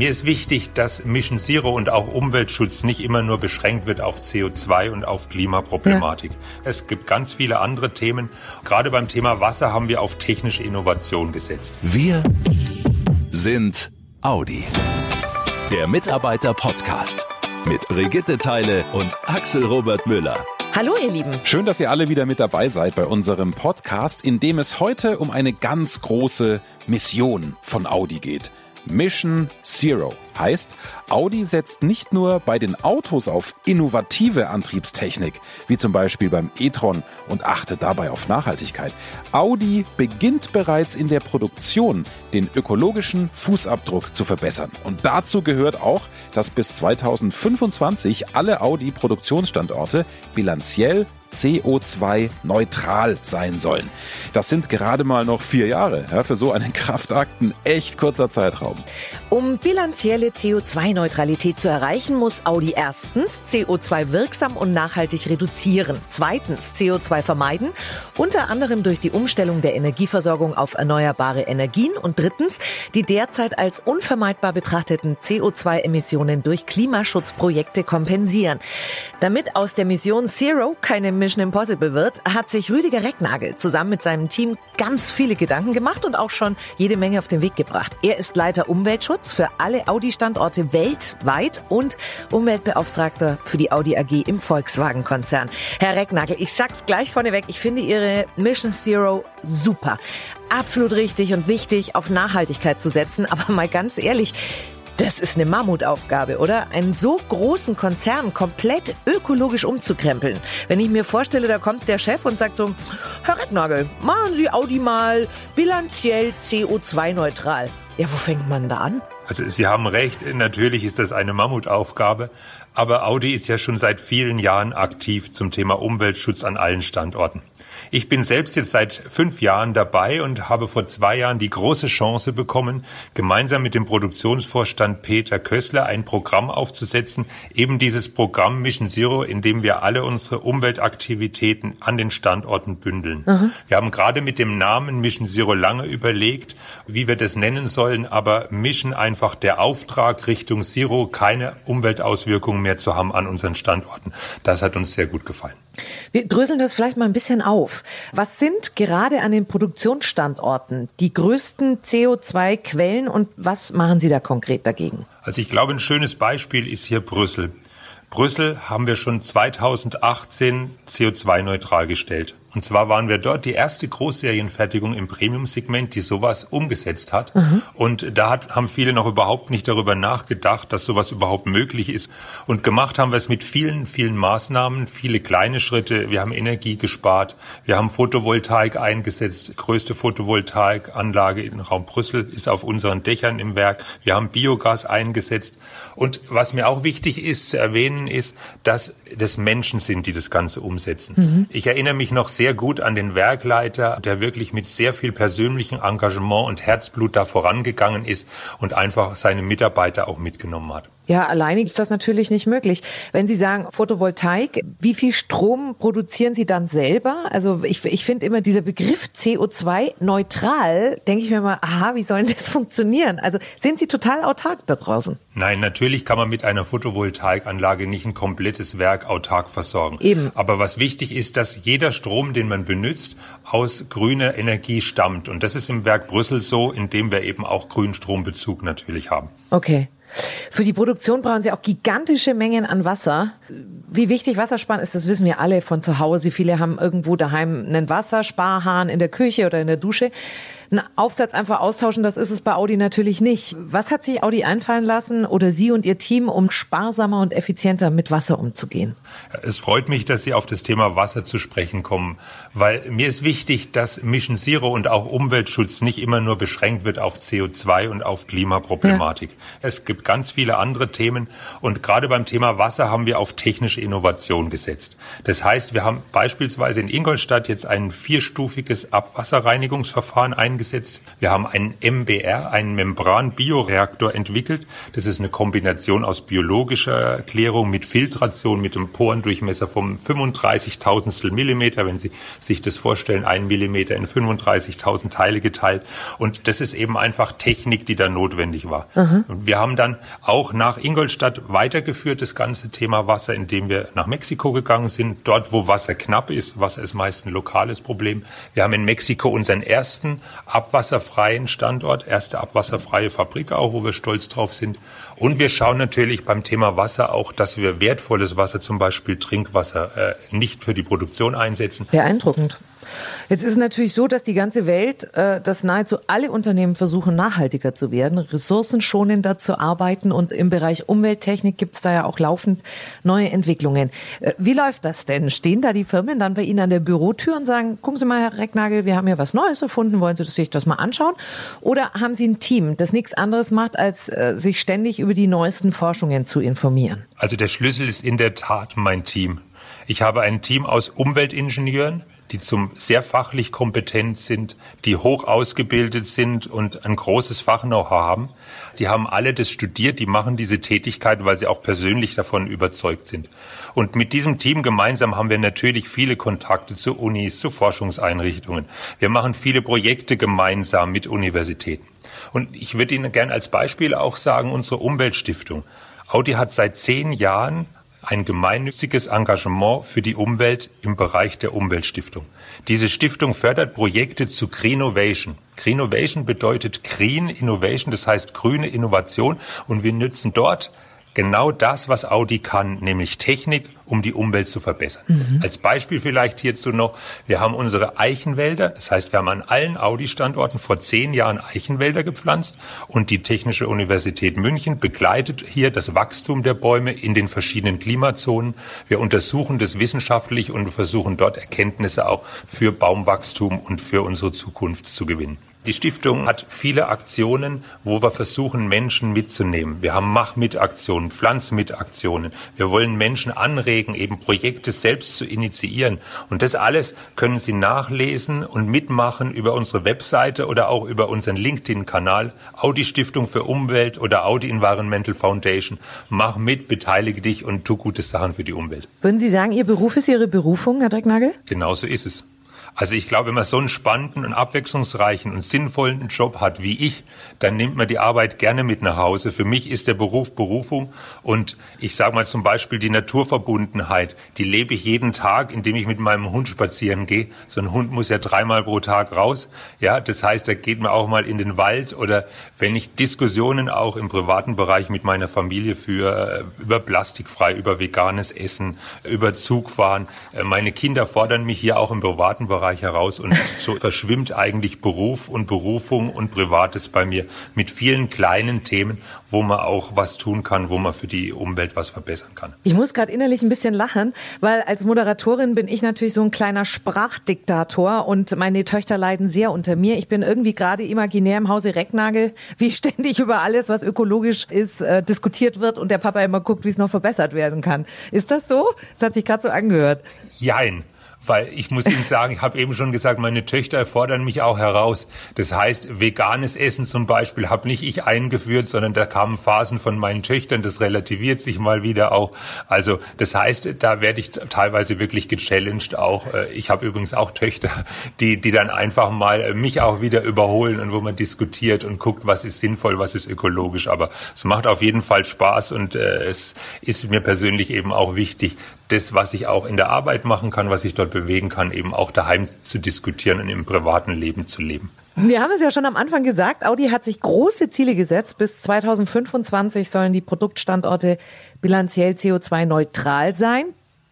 mir ist wichtig, dass Mission Zero und auch Umweltschutz nicht immer nur beschränkt wird auf CO2 und auf Klimaproblematik. Ja. Es gibt ganz viele andere Themen. Gerade beim Thema Wasser haben wir auf technische Innovation gesetzt. Wir sind Audi. Der Mitarbeiter-Podcast mit Brigitte Teile und Axel Robert Müller. Hallo ihr Lieben. Schön, dass ihr alle wieder mit dabei seid bei unserem Podcast, in dem es heute um eine ganz große Mission von Audi geht. Mission Zero heißt, Audi setzt nicht nur bei den Autos auf innovative Antriebstechnik, wie zum Beispiel beim e-tron und achtet dabei auf Nachhaltigkeit. Audi beginnt bereits in der Produktion den ökologischen Fußabdruck zu verbessern. Und dazu gehört auch, dass bis 2025 alle Audi-Produktionsstandorte bilanziell CO2-neutral sein sollen. Das sind gerade mal noch vier Jahre. Ja, für so einen Kraftakt ein echt kurzer Zeitraum. Um bilanzielle CO2-Neutralität zu erreichen, muss Audi erstens CO2 wirksam und nachhaltig reduzieren, zweitens CO2 vermeiden, unter anderem durch die Umstellung der Energieversorgung auf erneuerbare Energien und drittens die derzeit als unvermeidbar betrachteten CO2-Emissionen durch Klimaschutzprojekte kompensieren. Damit aus der Mission Zero keine Mission Impossible wird, hat sich Rüdiger Recknagel zusammen mit seinem Team ganz viele Gedanken gemacht und auch schon jede Menge auf den Weg gebracht. Er ist Leiter Umweltschutz für alle Audi-Standorte weltweit und Umweltbeauftragter für die Audi AG im Volkswagen-Konzern. Herr Recknagel, ich sag's gleich vorneweg, ich finde Ihre Mission Zero super. Absolut richtig und wichtig, auf Nachhaltigkeit zu setzen. Aber mal ganz ehrlich, das ist eine Mammutaufgabe, oder? Einen so großen Konzern komplett ökologisch umzukrempeln. Wenn ich mir vorstelle, da kommt der Chef und sagt so, Herr Recknagel, machen Sie Audi mal bilanziell CO2-neutral. Ja, wo fängt man da an? Also Sie haben recht, natürlich ist das eine Mammutaufgabe, aber Audi ist ja schon seit vielen Jahren aktiv zum Thema Umweltschutz an allen Standorten. Ich bin selbst jetzt seit fünf Jahren dabei und habe vor zwei Jahren die große Chance bekommen, gemeinsam mit dem Produktionsvorstand Peter Kössler ein Programm aufzusetzen, eben dieses Programm Mission Zero, in dem wir alle unsere Umweltaktivitäten an den Standorten bündeln. Mhm. Wir haben gerade mit dem Namen Mission Zero lange überlegt, wie wir das nennen sollen, aber Mission einfach der Auftrag Richtung Zero, keine Umweltauswirkungen mehr zu haben an unseren Standorten. Das hat uns sehr gut gefallen. Wir dröseln das vielleicht mal ein bisschen auf. Was sind gerade an den Produktionsstandorten die größten CO2-Quellen und was machen Sie da konkret dagegen? Also ich glaube, ein schönes Beispiel ist hier Brüssel. Brüssel haben wir schon 2018 CO2-neutral gestellt. Und zwar waren wir dort die erste Großserienfertigung im Premium-Segment, die sowas umgesetzt hat. Mhm. Und da hat, haben viele noch überhaupt nicht darüber nachgedacht, dass sowas überhaupt möglich ist. Und gemacht haben wir es mit vielen, vielen Maßnahmen, viele kleine Schritte. Wir haben Energie gespart. Wir haben Photovoltaik eingesetzt. Die größte Photovoltaikanlage im Raum Brüssel ist auf unseren Dächern im Werk. Wir haben Biogas eingesetzt. Und was mir auch wichtig ist zu erwähnen, ist, dass das Menschen sind, die das Ganze umsetzen. Mhm. Ich erinnere mich noch sehr gut an den Werkleiter, der wirklich mit sehr viel persönlichem Engagement und Herzblut da vorangegangen ist und einfach seine Mitarbeiter auch mitgenommen hat. Ja, alleinig ist das natürlich nicht möglich. Wenn Sie sagen Photovoltaik, wie viel Strom produzieren Sie dann selber? Also ich, ich finde immer dieser Begriff CO2 neutral, denke ich mir mal, aha, wie soll denn das funktionieren? Also sind Sie total autark da draußen? Nein, natürlich kann man mit einer Photovoltaikanlage nicht ein komplettes Werk autark versorgen. Eben. Aber was wichtig ist, dass jeder Strom, den man benutzt, aus grüner Energie stammt. Und das ist im Werk Brüssel so, indem wir eben auch Grünstrombezug natürlich haben. Okay. Für die Produktion brauchen Sie auch gigantische Mengen an Wasser. Wie wichtig Wassersparen ist, das wissen wir alle von zu Hause. Viele haben irgendwo daheim einen Wassersparhahn in der Küche oder in der Dusche einen Aufsatz einfach austauschen, das ist es bei Audi natürlich nicht. Was hat sich Audi einfallen lassen oder Sie und Ihr Team, um sparsamer und effizienter mit Wasser umzugehen? Es freut mich, dass Sie auf das Thema Wasser zu sprechen kommen, weil mir ist wichtig, dass Mission Zero und auch Umweltschutz nicht immer nur beschränkt wird auf CO2 und auf Klimaproblematik. Ja. Es gibt ganz viele andere Themen und gerade beim Thema Wasser haben wir auf technische Innovation gesetzt. Das heißt, wir haben beispielsweise in Ingolstadt jetzt ein vierstufiges Abwasserreinigungsverfahren eingeführt eingesetzt. Wir haben einen MBR, einen Membran-Bioreaktor entwickelt. Das ist eine Kombination aus biologischer Klärung mit Filtration, mit einem Porendurchmesser vom 35.000 Millimeter, wenn Sie sich das vorstellen, ein Millimeter in 35.000 Teile geteilt. Und das ist eben einfach Technik, die da notwendig war. Mhm. Und wir haben dann auch nach Ingolstadt weitergeführt, das ganze Thema Wasser, indem wir nach Mexiko gegangen sind, dort, wo Wasser knapp ist. Wasser ist meist ein lokales Problem. Wir haben in Mexiko unseren ersten abwasserfreien Standort, erste abwasserfreie Fabrik auch, wo wir stolz drauf sind. Und wir schauen natürlich beim Thema Wasser auch, dass wir wertvolles Wasser, zum Beispiel Trinkwasser, äh, nicht für die Produktion einsetzen. Beeindruckend. Jetzt ist es natürlich so, dass die ganze Welt, äh, dass nahezu alle Unternehmen versuchen, nachhaltiger zu werden, ressourcenschonender zu arbeiten und im Bereich Umwelttechnik gibt es da ja auch laufend neue Entwicklungen. Äh, wie läuft das denn? Stehen da die Firmen dann bei Ihnen an der Bürotür und sagen, gucken Sie mal, Herr Recknagel, wir haben hier was Neues erfunden, wollen Sie sich das mal anschauen? Oder haben Sie ein Team, das nichts anderes macht, als äh, sich ständig über die neuesten Forschungen zu informieren? Also der Schlüssel ist in der Tat mein Team. Ich habe ein Team aus Umweltingenieuren, die zum sehr fachlich kompetent sind, die hoch ausgebildet sind und ein großes Fachknow-how haben. Die haben alle das studiert, die machen diese Tätigkeit, weil sie auch persönlich davon überzeugt sind. Und mit diesem Team gemeinsam haben wir natürlich viele Kontakte zu Unis, zu Forschungseinrichtungen. Wir machen viele Projekte gemeinsam mit Universitäten. Und ich würde Ihnen gern als Beispiel auch sagen, unsere Umweltstiftung. Audi hat seit zehn Jahren ein gemeinnütziges Engagement für die Umwelt im Bereich der Umweltstiftung. Diese Stiftung fördert Projekte zu Greenovation. Greenovation bedeutet Green Innovation, das heißt grüne Innovation und wir nützen dort genau das, was Audi kann, nämlich Technik, um die Umwelt zu verbessern. Mhm. Als Beispiel vielleicht hierzu noch, wir haben unsere Eichenwälder, das heißt, wir haben an allen Audi-Standorten vor zehn Jahren Eichenwälder gepflanzt und die Technische Universität München begleitet hier das Wachstum der Bäume in den verschiedenen Klimazonen. Wir untersuchen das wissenschaftlich und versuchen dort Erkenntnisse auch für Baumwachstum und für unsere Zukunft zu gewinnen. Die Stiftung hat viele Aktionen, wo wir versuchen, Menschen mitzunehmen. Wir haben Mach-mit-Aktionen, Pflanz-mit-Aktionen. Wir wollen Menschen anregen, eben Projekte selbst zu initiieren. Und das alles können Sie nachlesen und mitmachen über unsere Webseite oder auch über unseren LinkedIn-Kanal. Audi Stiftung für Umwelt oder Audi Environmental Foundation. Mach mit, beteilige dich und tu gute Sachen für die Umwelt. Würden Sie sagen, Ihr Beruf ist Ihre Berufung, Herr Drecknagel? Genauso ist es. Also ich glaube, wenn man so einen spannenden und abwechslungsreichen und sinnvollen Job hat wie ich, dann nimmt man die Arbeit gerne mit nach Hause. Für mich ist der Beruf Berufung und ich sage mal zum Beispiel die Naturverbundenheit, die lebe ich jeden Tag, indem ich mit meinem Hund spazieren gehe. So ein Hund muss ja dreimal pro Tag raus. Ja, das heißt, er geht mir auch mal in den Wald oder wenn ich Diskussionen auch im privaten Bereich mit meiner Familie führe, äh, über plastikfrei, über veganes Essen, über Zugfahren. Äh, meine Kinder fordern mich hier auch im privaten Bereich Bereich heraus und so verschwimmt eigentlich Beruf und Berufung und Privates bei mir mit vielen kleinen Themen, wo man auch was tun kann, wo man für die Umwelt was verbessern kann. Ich muss gerade innerlich ein bisschen lachen, weil als Moderatorin bin ich natürlich so ein kleiner Sprachdiktator und meine Töchter leiden sehr unter mir. Ich bin irgendwie gerade imaginär im Hause Recknagel, wie ständig über alles, was ökologisch ist, äh, diskutiert wird und der Papa immer guckt, wie es noch verbessert werden kann. Ist das so? Das hat sich gerade so angehört. Jein weil ich muss Ihnen sagen, ich habe eben schon gesagt, meine Töchter fordern mich auch heraus. Das heißt, veganes Essen zum Beispiel habe nicht ich eingeführt, sondern da kamen Phasen von meinen Töchtern, das relativiert sich mal wieder auch. Also das heißt, da werde ich teilweise wirklich gechallenged auch. Äh, ich habe übrigens auch Töchter, die, die dann einfach mal mich auch wieder überholen und wo man diskutiert und guckt, was ist sinnvoll, was ist ökologisch. Aber es macht auf jeden Fall Spaß und äh, es ist mir persönlich eben auch wichtig, das, was ich auch in der Arbeit machen kann, was ich dort bewegen kann, eben auch daheim zu diskutieren und im privaten Leben zu leben. Wir haben es ja schon am Anfang gesagt, Audi hat sich große Ziele gesetzt. Bis 2025 sollen die Produktstandorte bilanziell CO2-neutral sein.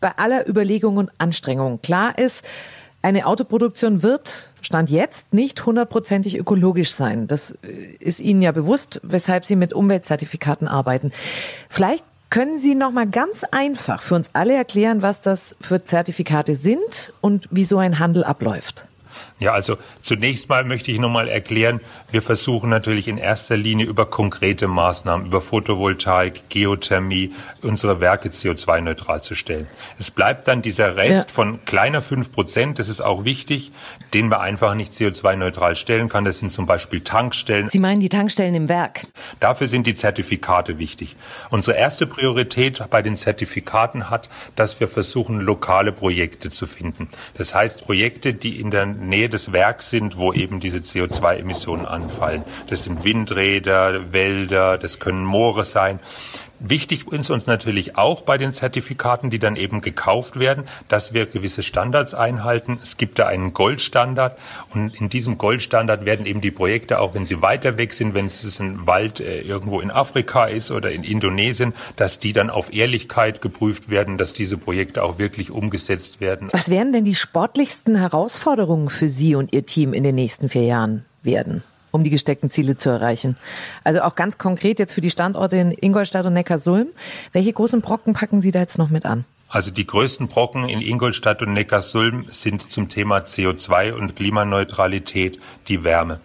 Bei aller Überlegung und Anstrengung. Klar ist, eine Autoproduktion wird, Stand jetzt, nicht hundertprozentig ökologisch sein. Das ist Ihnen ja bewusst, weshalb Sie mit Umweltzertifikaten arbeiten. Vielleicht können Sie noch mal ganz einfach für uns alle erklären, was das für Zertifikate sind und wie so ein Handel abläuft? Ja, also zunächst mal möchte ich nochmal erklären, wir versuchen natürlich in erster Linie über konkrete Maßnahmen, über Photovoltaik, Geothermie, unsere Werke CO2-neutral zu stellen. Es bleibt dann dieser Rest ja. von kleiner fünf Prozent, das ist auch wichtig, den man einfach nicht CO2-neutral stellen kann. Das sind zum Beispiel Tankstellen. Sie meinen die Tankstellen im Werk? Dafür sind die Zertifikate wichtig. Unsere erste Priorität bei den Zertifikaten hat, dass wir versuchen, lokale Projekte zu finden. Das heißt, Projekte, die in der Nähe des Werks sind, wo eben diese CO2-Emissionen anfallen. Das sind Windräder, Wälder, das können Moore sein. Wichtig ist uns natürlich auch bei den Zertifikaten, die dann eben gekauft werden, dass wir gewisse Standards einhalten. Es gibt da einen Goldstandard und in diesem Goldstandard werden eben die Projekte, auch wenn sie weiter weg sind, wenn es ein Wald äh, irgendwo in Afrika ist oder in Indonesien, dass die dann auf Ehrlichkeit geprüft werden, dass diese Projekte auch wirklich umgesetzt werden. Was wären denn die sportlichsten Herausforderungen für Sie und Ihr Team in den nächsten vier Jahren werden? Um die gesteckten Ziele zu erreichen. Also auch ganz konkret jetzt für die Standorte in Ingolstadt und Neckarsulm. Welche großen Brocken packen Sie da jetzt noch mit an? Also die größten Brocken in Ingolstadt und Neckarsulm sind zum Thema CO2 und Klimaneutralität die Wärme.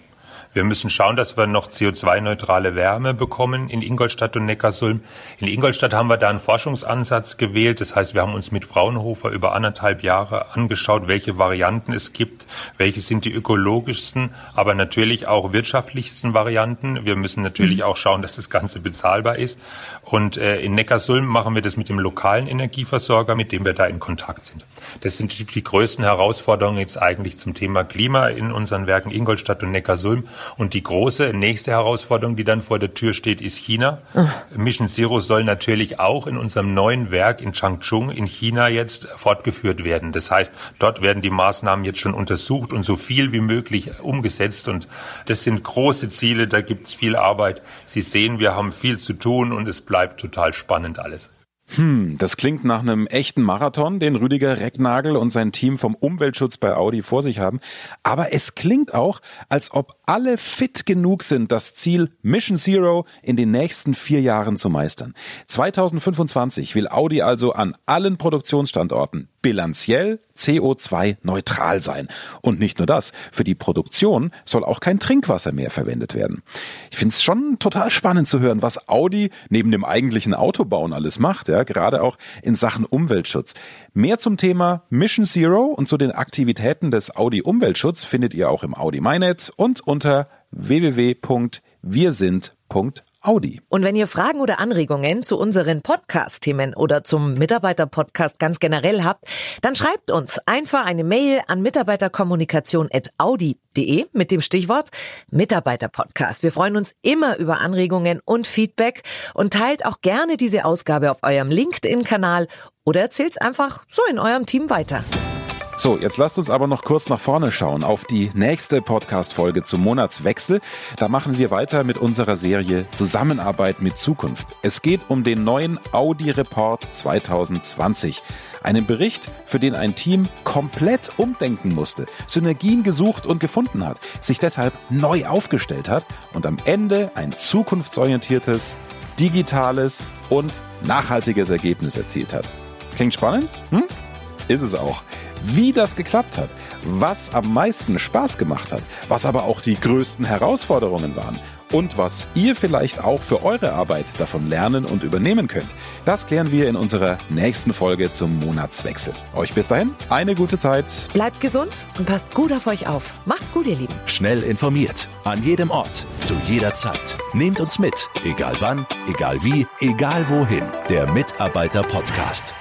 Wir müssen schauen, dass wir noch CO2-neutrale Wärme bekommen in Ingolstadt und Neckarsulm. In Ingolstadt haben wir da einen Forschungsansatz gewählt. Das heißt, wir haben uns mit Fraunhofer über anderthalb Jahre angeschaut, welche Varianten es gibt, welche sind die ökologischsten, aber natürlich auch wirtschaftlichsten Varianten. Wir müssen natürlich mhm. auch schauen, dass das Ganze bezahlbar ist. Und äh, in Neckarsulm machen wir das mit dem lokalen Energieversorger, mit dem wir da in Kontakt sind. Das sind die größten Herausforderungen jetzt eigentlich zum Thema Klima in unseren Werken Ingolstadt und Neckarsulm. Und die große nächste Herausforderung, die dann vor der Tür steht, ist China. Ach. Mission Zero soll natürlich auch in unserem neuen Werk in Changchun in China jetzt fortgeführt werden. Das heißt, dort werden die Maßnahmen jetzt schon untersucht und so viel wie möglich umgesetzt. Und das sind große Ziele, da gibt es viel Arbeit. Sie sehen, wir haben viel zu tun und es bleibt total spannend alles. Hm, das klingt nach einem echten Marathon, den Rüdiger Recknagel und sein Team vom Umweltschutz bei Audi vor sich haben. Aber es klingt auch, als ob alle fit genug sind, das Ziel Mission Zero in den nächsten vier Jahren zu meistern. 2025 will Audi also an allen Produktionsstandorten bilanziell CO2-neutral sein. Und nicht nur das, für die Produktion soll auch kein Trinkwasser mehr verwendet werden. Ich finde es schon total spannend zu hören, was Audi neben dem eigentlichen Autobauen alles macht, ja, gerade auch in Sachen Umweltschutz. Mehr zum Thema Mission Zero und zu den Aktivitäten des Audi Umweltschutz findet ihr auch im Audi MyNet und unter www.wirsind.de. Audi. Und wenn ihr Fragen oder Anregungen zu unseren Podcast-Themen oder zum Mitarbeiter-Podcast ganz generell habt, dann schreibt uns einfach eine Mail an mitarbeiterkommunikation.audi.de mit dem Stichwort Mitarbeiter-Podcast. Wir freuen uns immer über Anregungen und Feedback und teilt auch gerne diese Ausgabe auf eurem LinkedIn-Kanal oder erzählt es einfach so in eurem Team weiter. So, jetzt lasst uns aber noch kurz nach vorne schauen auf die nächste Podcast-Folge zum Monatswechsel. Da machen wir weiter mit unserer Serie Zusammenarbeit mit Zukunft. Es geht um den neuen Audi Report 2020. Einen Bericht, für den ein Team komplett umdenken musste, Synergien gesucht und gefunden hat, sich deshalb neu aufgestellt hat und am Ende ein zukunftsorientiertes, digitales und nachhaltiges Ergebnis erzielt hat. Klingt spannend? Hm? Ist es auch wie das geklappt hat, was am meisten Spaß gemacht hat, was aber auch die größten Herausforderungen waren und was ihr vielleicht auch für eure Arbeit davon lernen und übernehmen könnt. Das klären wir in unserer nächsten Folge zum Monatswechsel. Euch bis dahin eine gute Zeit. Bleibt gesund und passt gut auf euch auf. Macht's gut, ihr Lieben. Schnell informiert, an jedem Ort, zu jeder Zeit. Nehmt uns mit, egal wann, egal wie, egal wohin. Der Mitarbeiter Podcast.